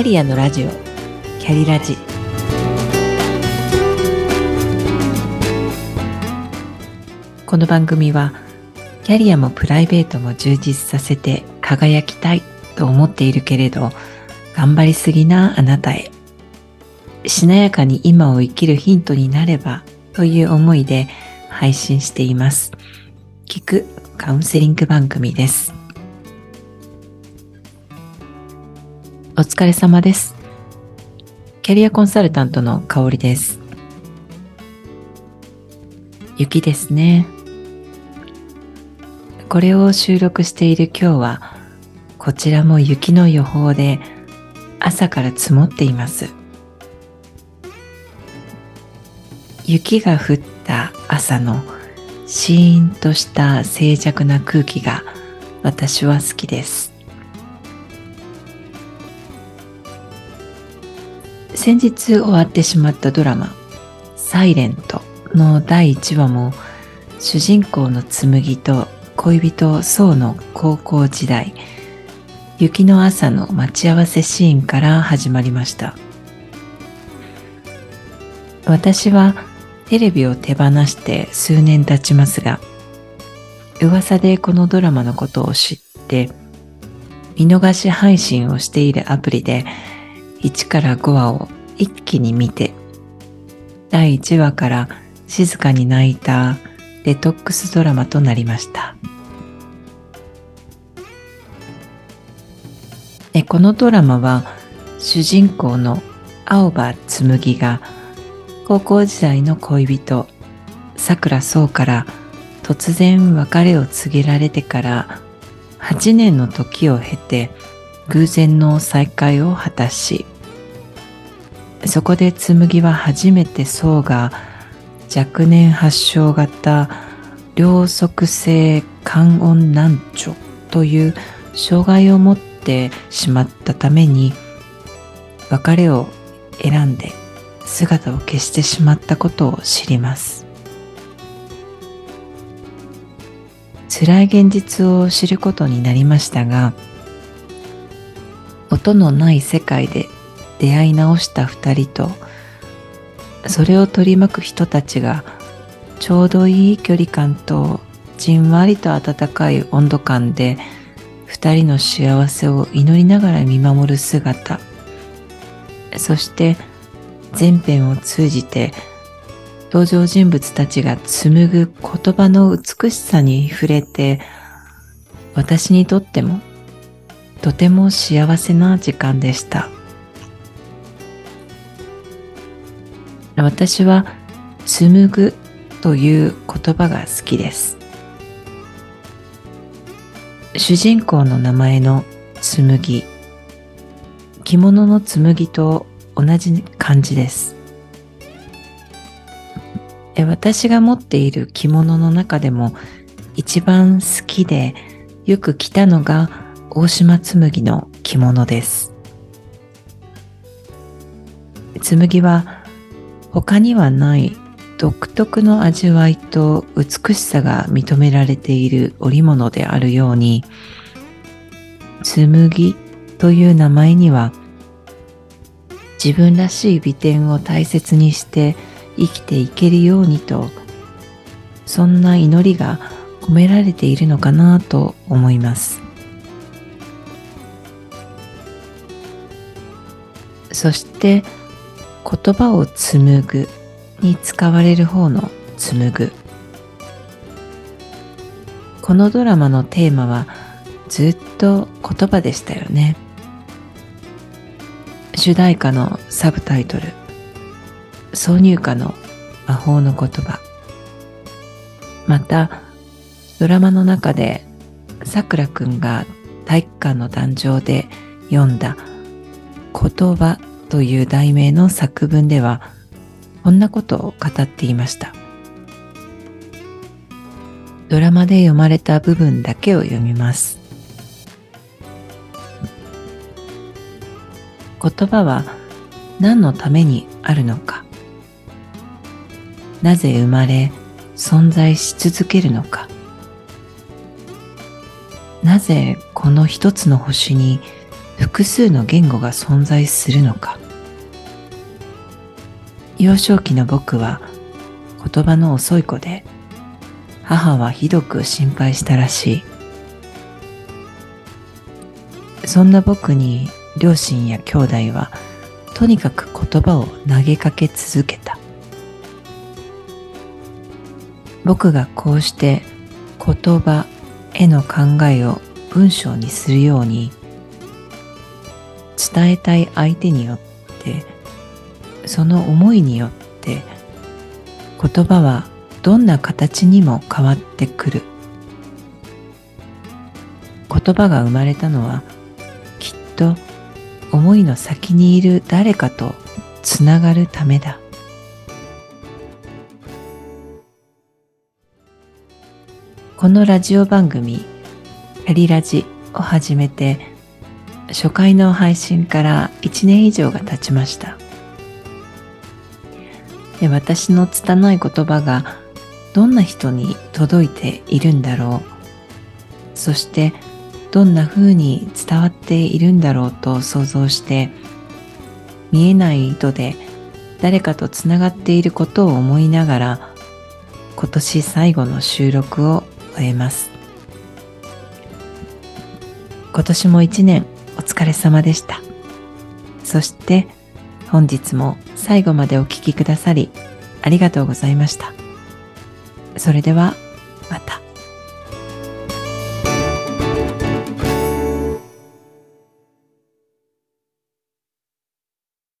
キャリアのラジオ。キャリラジ。この番組はキャリアもプライベートも充実させて輝きたいと思っているけれど頑張りすぎなあなたへ。しなやかに今を生きるヒントになればという思いで配信しています。聞くカウンセリング番組です。お疲れ様です。キャリアコンサルタントの香りです。雪ですね。これを収録している今日はこちらも雪の予報で朝から積もっています。雪が降った朝のシーンとした静寂な空気が私は好きです。先日終わってしまったドラマ「サイレントの第1話も主人公の紬と恋人宋の高校時代雪の朝の待ち合わせシーンから始まりました。私はテレビを手放して数年経ちますが噂でこのドラマのことを知って見逃し配信をしているアプリで1から5話を一気に見て第1話から静かに泣いたデトックスドラマとなりました。このドラマは主人公の青葉紬が高校時代の恋人さくらそうから突然別れを告げられてから8年の時を経て偶然の再会を果たしそこで紬は初めてそうが若年発症型両側性肝音難聴という障害を持ってしまったために別れを選んで姿を消してしまったことを知ります。辛い現実を知ることになりましたが音のない世界で出会い直した二人とそれを取り巻く人たちがちょうどいい距離感とじんわりと温かい温度感で二人の幸せを祈りながら見守る姿。そして全編を通じて登場人物たちが紡ぐ言葉の美しさに触れて私にとってもとても幸せな時間でした。私は紡ぐという言葉が好きです。主人公の名前の紬。着物の紬と同じ感じです。私が持っている着物の中でも一番好きでよく着たのが大島紬の着物です。紬は他にはない独特の味わいと美しさが認められている織物であるように紬という名前には自分らしい美点を大切にして生きていけるようにとそんな祈りが込められているのかなと思います。そして言葉を紡ぐに使われる方の紡ぐ。このドラマのテーマはずっと言葉でしたよね。主題歌のサブタイトル。挿入歌の魔法の言葉。またドラマの中でさくらくんが体育館の誕生で読んだ「言葉」という題名の作文ではこんなことを語っていました。ドラマで読まれた部分だけを読みます。言葉は何のためにあるのか。なぜ生まれ存在し続けるのか。なぜこの一つの星に複数の言語が存在するのか。幼少期の僕は言葉の遅い子で母はひどく心配したらしい。そんな僕に両親や兄弟はとにかく言葉を投げかけ続けた。僕がこうして言葉への考えを文章にするように伝えたい相手によってその思いによって言葉はどんな形にも変わってくる。言葉が生まれたのはきっと思いの先にいる誰かとつながるためだ。このラジオ番組「やりラジ」を始めて初回の配信から1年以上が経ちました。で私の拙い言葉がどんな人に届いているんだろう。そしてどんな風に伝わっているんだろうと想像して見えない糸で誰かとつながっていることを思いながら今年最後の収録を終えます。今年も一年お疲れ様でしたそして本日も最後までお聴きくださりありがとうございましたそれではまた。